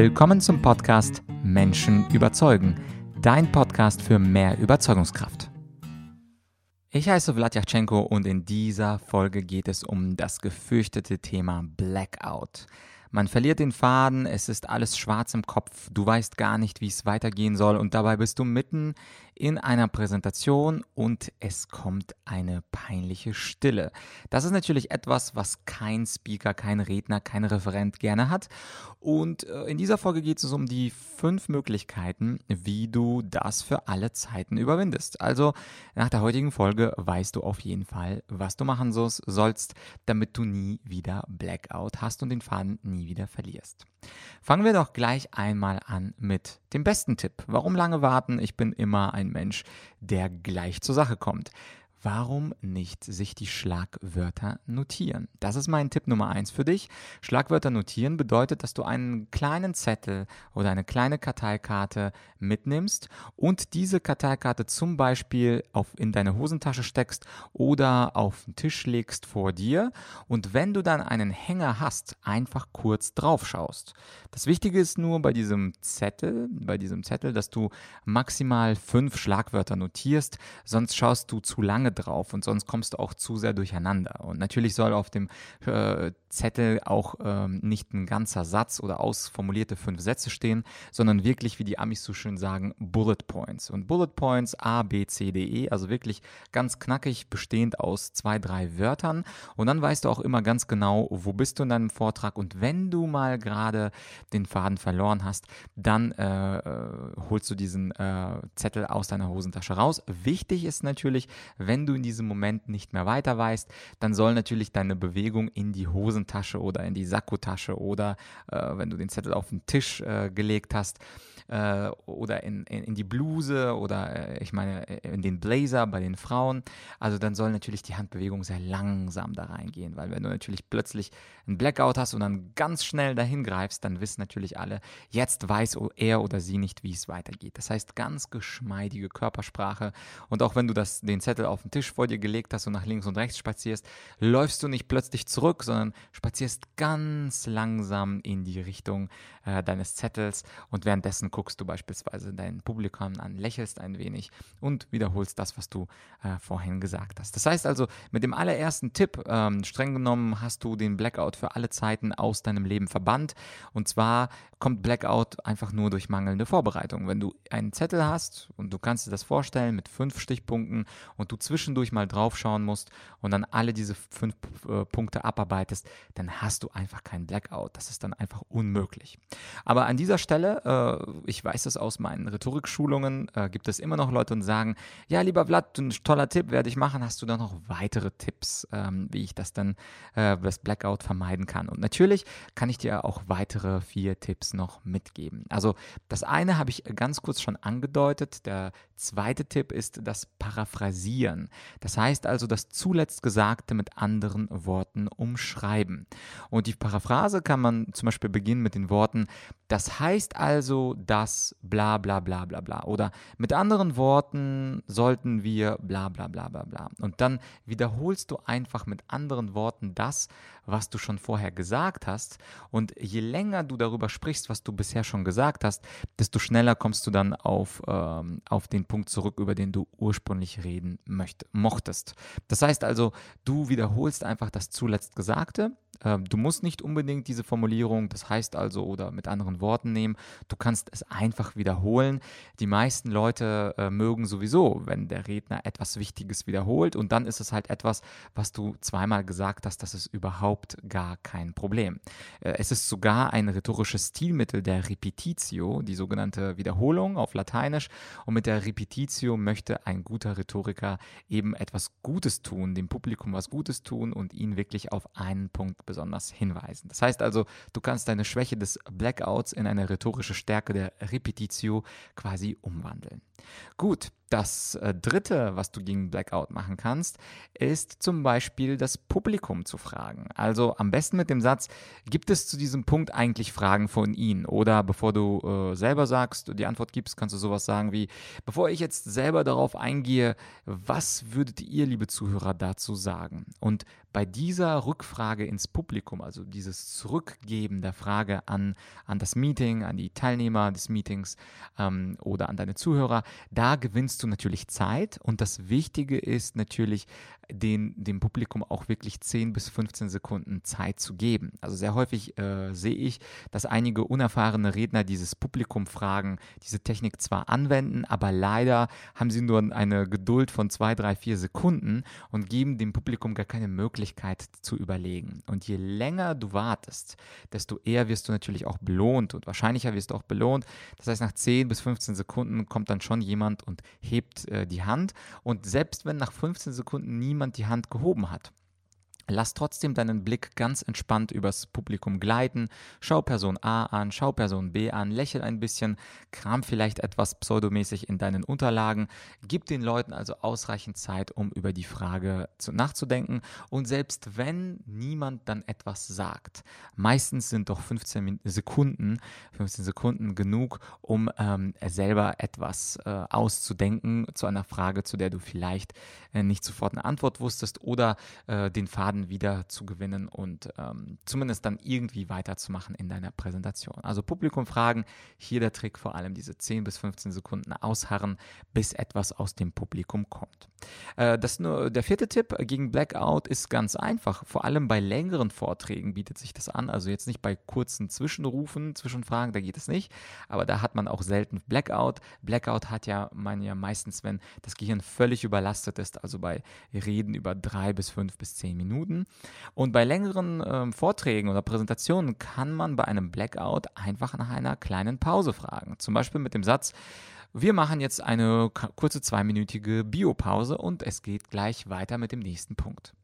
Willkommen zum Podcast Menschen überzeugen, dein Podcast für mehr Überzeugungskraft. Ich heiße Vladyachenko und in dieser Folge geht es um das gefürchtete Thema Blackout. Man verliert den Faden, es ist alles schwarz im Kopf, du weißt gar nicht, wie es weitergehen soll und dabei bist du mitten in einer Präsentation und es kommt eine peinliche Stille. Das ist natürlich etwas, was kein Speaker, kein Redner, kein Referent gerne hat. Und äh, in dieser Folge geht es um die fünf Möglichkeiten, wie du das für alle Zeiten überwindest. Also nach der heutigen Folge weißt du auf jeden Fall, was du machen sollst, damit du nie wieder Blackout hast und den Faden nie wieder verlierst. Fangen wir doch gleich einmal an mit dem besten Tipp. Warum lange warten? Ich bin immer ein Mensch, der gleich zur Sache kommt warum nicht sich die Schlagwörter notieren? Das ist mein Tipp Nummer eins für dich. Schlagwörter notieren bedeutet, dass du einen kleinen Zettel oder eine kleine Karteikarte mitnimmst und diese Karteikarte zum Beispiel auf, in deine Hosentasche steckst oder auf den Tisch legst vor dir und wenn du dann einen Hänger hast, einfach kurz drauf schaust. Das Wichtige ist nur bei diesem Zettel, bei diesem Zettel, dass du maximal fünf Schlagwörter notierst, sonst schaust du zu lange drauf und sonst kommst du auch zu sehr durcheinander. Und natürlich soll auf dem äh, Zettel auch ähm, nicht ein ganzer Satz oder ausformulierte fünf Sätze stehen, sondern wirklich, wie die Amis so schön sagen, Bullet Points. Und Bullet Points A, B, C, D, E, also wirklich ganz knackig, bestehend aus zwei, drei Wörtern. Und dann weißt du auch immer ganz genau, wo bist du in deinem Vortrag. Und wenn du mal gerade den Faden verloren hast, dann äh, äh holst du diesen äh, Zettel aus deiner Hosentasche raus. Wichtig ist natürlich, wenn du in diesem Moment nicht mehr weiter weißt, dann soll natürlich deine Bewegung in die Hosentasche oder in die Sakkotasche oder äh, wenn du den Zettel auf den Tisch äh, gelegt hast äh, oder in, in, in, die Bluse oder äh, ich meine in den Blazer bei den Frauen. Also dann soll natürlich die Handbewegung sehr langsam da reingehen, weil wenn du natürlich plötzlich einen Blackout hast und dann ganz schnell dahin greifst, dann wissen natürlich alle, jetzt weiß er oder sie nicht, wie es weitergeht. Das heißt ganz geschmeidige Körpersprache und auch wenn du das, den Zettel auf den Tisch vor dir gelegt hast und nach links und rechts spazierst, läufst du nicht plötzlich zurück, sondern spazierst ganz langsam in die Richtung äh, deines Zettels und währenddessen guckst du beispielsweise dein Publikum an, lächelst ein wenig und wiederholst das, was du äh, vorhin gesagt hast. Das heißt also, mit dem allerersten Tipp, ähm, streng genommen, hast du den Blackout für alle Zeiten aus deinem Leben verbannt und zwar kommt Blackout einfach nur durch mangelnde Vorbereitung. Wenn du einen Zettel hast und du kannst dir das vorstellen mit fünf Stichpunkten und du zwischendurch mal draufschauen musst und dann alle diese fünf äh, Punkte abarbeitest, dann hast du einfach keinen Blackout. Das ist dann einfach unmöglich. Aber an dieser Stelle, äh, ich weiß es aus meinen Rhetorikschulungen, äh, gibt es immer noch Leute und sagen, ja, lieber Vlad, ein toller Tipp werde ich machen. Hast du da noch weitere Tipps, ähm, wie ich das dann, äh, das Blackout vermeiden kann? Und natürlich kann ich dir auch weitere vier Tipps noch mitgeben. Also das eine habe ich ganz kurz schon angedeutet. Der zweite Tipp ist das Paraphrasieren. Das heißt also das zuletzt Gesagte mit anderen Worten umschreiben. Und die Paraphrase kann man zum Beispiel beginnen mit den Worten, das heißt also, dass bla bla bla bla bla. Oder mit anderen Worten sollten wir bla bla bla bla bla. Und dann wiederholst du einfach mit anderen Worten das, was du schon vorher gesagt hast. Und je länger du darüber sprichst, was du bisher schon gesagt hast, desto schneller kommst du dann auf, ähm, auf den Punkt zurück, über den du ursprünglich reden möcht mochtest. Das heißt also, du wiederholst einfach das zuletzt Gesagte ähm, du musst nicht unbedingt diese Formulierung, das heißt also, oder mit anderen Worten nehmen. Du kannst es einfach wiederholen. Die meisten Leute äh, mögen sowieso, wenn der Redner etwas Wichtiges wiederholt und dann ist es halt etwas, was du zweimal gesagt hast, das ist überhaupt gar kein Problem. Äh, es ist sogar ein rhetorisches Stilmittel der Repetitio, die sogenannte Wiederholung auf Lateinisch. Und mit der Repetitio möchte ein guter Rhetoriker eben etwas Gutes tun, dem Publikum was Gutes tun und ihn wirklich auf einen Punkt besonders hinweisen. Das heißt also, du kannst deine Schwäche des Blackouts in eine rhetorische Stärke der Repetitio quasi umwandeln. Gut, Das äh, dritte, was du gegen Blackout machen kannst, ist zum Beispiel das Publikum zu fragen. Also am besten mit dem Satz, gibt es zu diesem Punkt eigentlich Fragen von Ihnen? Oder bevor du äh, selber sagst, die Antwort gibst, kannst du sowas sagen wie, bevor ich jetzt selber darauf eingehe, was würdet ihr, liebe Zuhörer, dazu sagen? Und bei dieser Rückfrage ins Publikum, also dieses Zurückgeben der Frage an, an das Meeting, an die Teilnehmer des Meetings ähm, oder an deine Zuhörer, da gewinnst du natürlich Zeit und das Wichtige ist natürlich, den, dem Publikum auch wirklich 10 bis 15 Sekunden Zeit zu geben. Also sehr häufig äh, sehe ich, dass einige unerfahrene Redner dieses Publikum fragen, diese Technik zwar anwenden, aber leider haben sie nur eine Geduld von 2, 3, 4 Sekunden und geben dem Publikum gar keine Möglichkeit zu überlegen. Und je länger du wartest, desto eher wirst du natürlich auch belohnt und wahrscheinlicher wirst du auch belohnt. Das heißt, nach 10 bis 15 Sekunden kommt dann schon jemand und hebt äh, die Hand. Und selbst wenn nach 15 Sekunden niemand niemand die Hand gehoben hat. Lass trotzdem deinen Blick ganz entspannt übers Publikum gleiten. Schau Person A an, schau Person B an, lächel ein bisschen, kram vielleicht etwas pseudomäßig in deinen Unterlagen. Gib den Leuten also ausreichend Zeit, um über die Frage zu, nachzudenken. Und selbst wenn niemand dann etwas sagt, meistens sind doch 15 Sekunden, 15 Sekunden genug, um ähm, selber etwas äh, auszudenken zu einer Frage, zu der du vielleicht äh, nicht sofort eine Antwort wusstest oder äh, den Faden Faden wieder zu gewinnen und ähm, zumindest dann irgendwie weiterzumachen in deiner Präsentation. Also Publikum fragen, hier der Trick vor allem diese 10 bis 15 Sekunden ausharren, bis etwas aus dem Publikum kommt. Äh, das nur, der vierte Tipp gegen Blackout ist ganz einfach. Vor allem bei längeren Vorträgen bietet sich das an. Also jetzt nicht bei kurzen Zwischenrufen, Zwischenfragen, da geht es nicht. Aber da hat man auch selten Blackout. Blackout hat ja man ja meistens, wenn das Gehirn völlig überlastet ist, also bei Reden über drei bis fünf bis zehn Minuten. Und bei längeren äh, Vorträgen oder Präsentationen kann man bei einem Blackout einfach nach einer kleinen Pause fragen. Zum Beispiel mit dem Satz, wir machen jetzt eine kurze zweiminütige Biopause und es geht gleich weiter mit dem nächsten Punkt.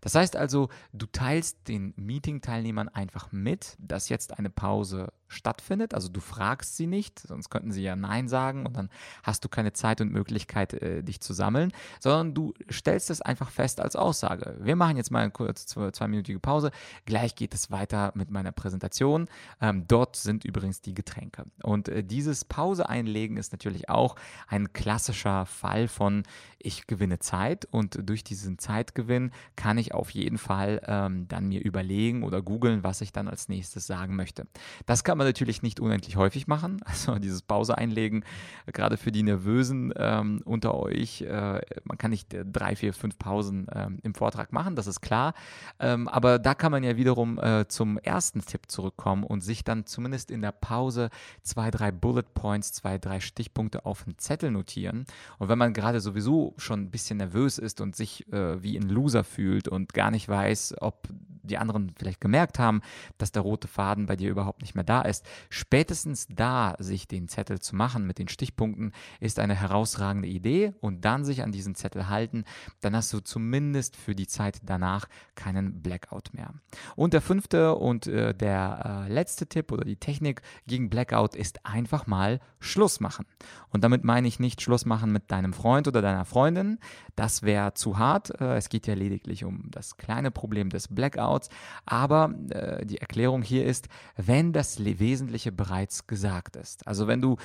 Das heißt also, du teilst den Meeting-Teilnehmern einfach mit, dass jetzt eine Pause stattfindet. Also du fragst sie nicht, sonst könnten sie ja Nein sagen und dann hast du keine Zeit und Möglichkeit, äh, dich zu sammeln, sondern du stellst es einfach fest als Aussage. Wir machen jetzt mal eine kurze zwei, zweiminütige Pause. Gleich geht es weiter mit meiner Präsentation. Ähm, dort sind übrigens die Getränke. Und äh, dieses Pause einlegen ist natürlich auch ein klassischer Fall von ich gewinne Zeit und durch diesen Zeitgewinn kann ich auf jeden Fall ähm, dann mir überlegen oder googeln, was ich dann als nächstes sagen möchte. Das kann man natürlich nicht unendlich häufig machen. Also dieses Pause einlegen, gerade für die Nervösen ähm, unter euch, äh, man kann nicht äh, drei, vier, fünf Pausen ähm, im Vortrag machen, das ist klar. Ähm, aber da kann man ja wiederum äh, zum ersten Tipp zurückkommen und sich dann zumindest in der Pause zwei, drei Bullet Points, zwei, drei Stichpunkte auf einen Zettel notieren. Und wenn man gerade sowieso schon ein bisschen nervös ist und sich äh, wie ein Loser fühlt und gar nicht weiß, ob die anderen vielleicht gemerkt haben, dass der rote Faden bei dir überhaupt nicht mehr da ist. Spätestens da sich den Zettel zu machen mit den Stichpunkten ist eine herausragende Idee und dann sich an diesen Zettel halten, dann hast du zumindest für die Zeit danach keinen Blackout mehr. Und der fünfte und äh, der äh, letzte Tipp oder die Technik gegen Blackout ist einfach mal Schluss machen. Und damit meine ich nicht Schluss machen mit deinem Freund oder deiner Freundin. Das wäre zu hart. Äh, es geht ja lediglich um das kleine Problem des Blackouts. Aber äh, die Erklärung hier ist, wenn das Wesentliche bereits gesagt ist. Also wenn du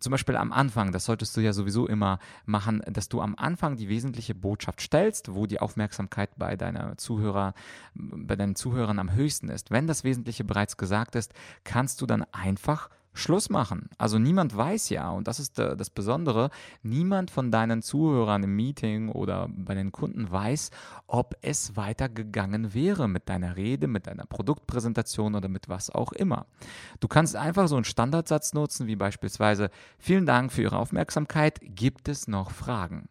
zum Beispiel am Anfang, das solltest du ja sowieso immer machen, dass du am Anfang die wesentliche Botschaft stellst, wo die Aufmerksamkeit bei deiner Zuhörer, bei deinen Zuhörern am höchsten ist. Wenn das Wesentliche bereits gesagt ist, kannst du dann einfach Schluss machen. Also niemand weiß ja, und das ist das Besondere, niemand von deinen Zuhörern im Meeting oder bei den Kunden weiß, ob es weitergegangen wäre mit deiner Rede, mit deiner Produktpräsentation oder mit was auch immer. Du kannst einfach so einen Standardsatz nutzen, wie beispielsweise, vielen Dank für Ihre Aufmerksamkeit, gibt es noch Fragen?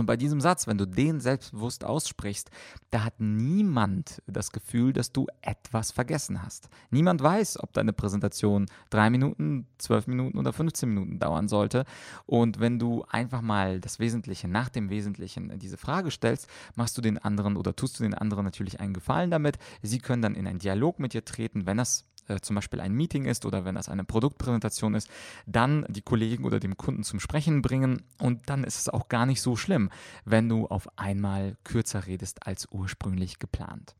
Und bei diesem Satz, wenn du den selbstbewusst aussprichst, da hat niemand das Gefühl, dass du etwas vergessen hast. Niemand weiß, ob deine Präsentation drei Minuten, zwölf Minuten oder 15 Minuten dauern sollte. Und wenn du einfach mal das Wesentliche nach dem Wesentlichen diese Frage stellst, machst du den anderen oder tust du den anderen natürlich einen Gefallen damit. Sie können dann in einen Dialog mit dir treten, wenn das äh, zum Beispiel ein Meeting ist oder wenn das eine Produktpräsentation ist, dann die Kollegen oder dem Kunden zum Sprechen bringen und dann ist es auch gar nicht so schlimm, wenn du auf einmal kürzer redest als ursprünglich geplant.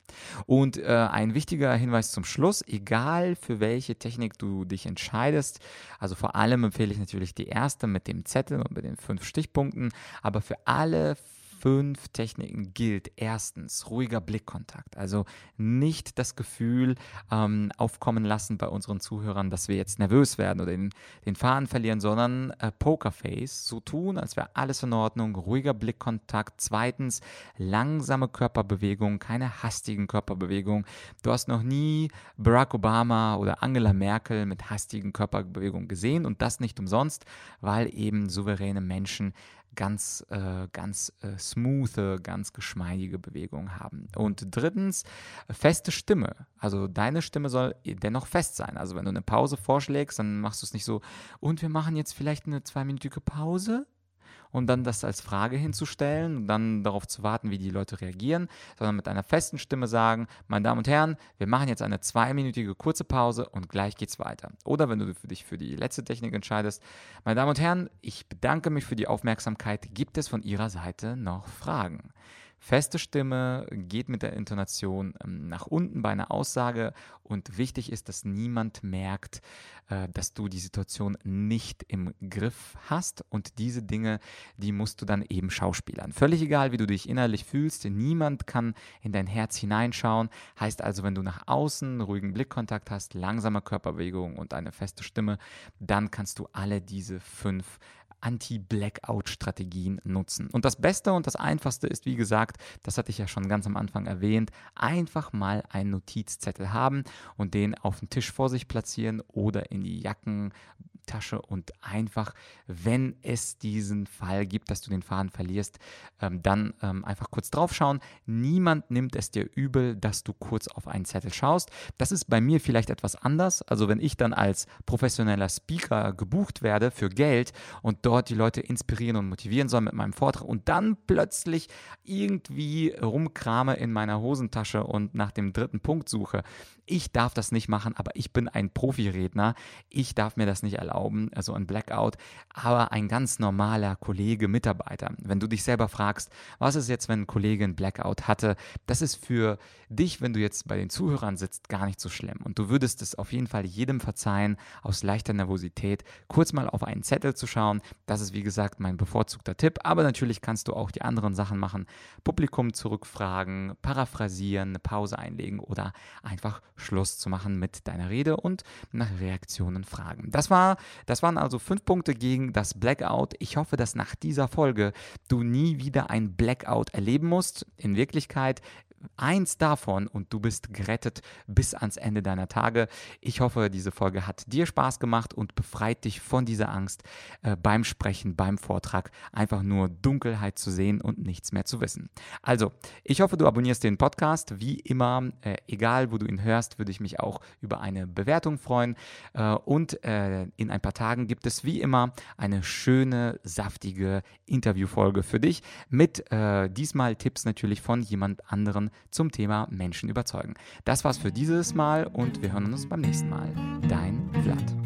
Und äh, ein wichtiger Hinweis zum Schluss, egal für welche Technik du dich entscheidest, also vor allem empfehle ich natürlich die erste mit dem Zettel und mit den fünf Stichpunkten, aber für alle fünf Techniken gilt erstens ruhiger Blickkontakt. Also nicht das Gefühl ähm, aufkommen lassen bei unseren Zuhörern, dass wir jetzt nervös werden oder den, den Faden verlieren, sondern äh, Pokerface, so tun, als wäre alles in Ordnung, ruhiger Blickkontakt. Zweitens langsame Körperbewegung, keine hastigen Körperbewegungen. Du hast noch nie Barack Obama oder Angela Merkel mit hastigen Körperbewegungen gesehen und das nicht umsonst, weil eben souveräne Menschen ganz, äh, ganz äh, smooth, ganz geschmeidige Bewegungen haben. Und drittens, feste Stimme. Also deine Stimme soll dennoch fest sein. Also wenn du eine Pause vorschlägst, dann machst du es nicht so, und wir machen jetzt vielleicht eine zweiminütige Pause und dann das als Frage hinzustellen und dann darauf zu warten, wie die Leute reagieren, sondern mit einer festen Stimme sagen, meine Damen und Herren, wir machen jetzt eine zweiminütige kurze Pause und gleich geht's weiter. Oder wenn du dich für die letzte Technik entscheidest, meine Damen und Herren, ich bedanke mich für die Aufmerksamkeit. Gibt es von Ihrer Seite noch Fragen? Feste Stimme geht mit der Intonation ähm, nach unten bei einer Aussage und wichtig ist, dass niemand merkt, äh, dass du die Situation nicht im Griff hast und diese Dinge, die musst du dann eben schauspielern. Völlig egal, wie du dich innerlich fühlst, niemand kann in dein Herz hineinschauen. Heißt also, wenn du nach außen ruhigen Blickkontakt hast, langsame Körperbewegung und eine feste Stimme, dann kannst du alle diese fünf Anti-Blackout-Strategien nutzen. Und das Beste und das Einfachste ist, wie gesagt, das hatte ich ja schon ganz am Anfang erwähnt, einfach mal einen Notizzettel haben und den auf den Tisch vor sich platzieren oder in die Jacken, Tasche und einfach, wenn es diesen Fall gibt, dass du den Faden verlierst, ähm, dann ähm, einfach kurz draufschauen. Niemand nimmt es dir übel, dass du kurz auf einen Zettel schaust. Das ist bei mir vielleicht etwas anders. Also wenn ich dann als professioneller Speaker gebucht werde für Geld und dort die Leute inspirieren und motivieren soll mit meinem Vortrag und dann plötzlich irgendwie rumkrame in meiner Hosentasche und nach dem dritten Punkt suche. Ich darf das nicht machen, aber ich bin ein Profiredner. Ich darf mir das nicht erlauben also ein Blackout, aber ein ganz normaler Kollege, Mitarbeiter. Wenn du dich selber fragst, was ist jetzt, wenn ein Kollege ein Blackout hatte, das ist für dich, wenn du jetzt bei den Zuhörern sitzt, gar nicht so schlimm. Und du würdest es auf jeden Fall jedem verzeihen, aus leichter Nervosität kurz mal auf einen Zettel zu schauen. Das ist, wie gesagt, mein bevorzugter Tipp. Aber natürlich kannst du auch die anderen Sachen machen. Publikum zurückfragen, paraphrasieren, eine Pause einlegen oder einfach Schluss zu machen mit deiner Rede und nach Reaktionen fragen. Das war das waren also fünf Punkte gegen das Blackout. Ich hoffe, dass nach dieser Folge du nie wieder ein Blackout erleben musst. In Wirklichkeit eins davon und du bist gerettet bis ans Ende deiner Tage. Ich hoffe, diese Folge hat dir Spaß gemacht und befreit dich von dieser Angst äh, beim Sprechen, beim Vortrag, einfach nur Dunkelheit zu sehen und nichts mehr zu wissen. Also, ich hoffe, du abonnierst den Podcast. Wie immer, äh, egal wo du ihn hörst, würde ich mich auch über eine Bewertung freuen. Äh, und äh, in ein paar Tagen gibt es wie immer eine schöne, saftige Interviewfolge für dich mit äh, diesmal Tipps natürlich von jemand zum Thema Menschen überzeugen. Das war's für dieses Mal und wir hören uns beim nächsten Mal. Dein Vlad.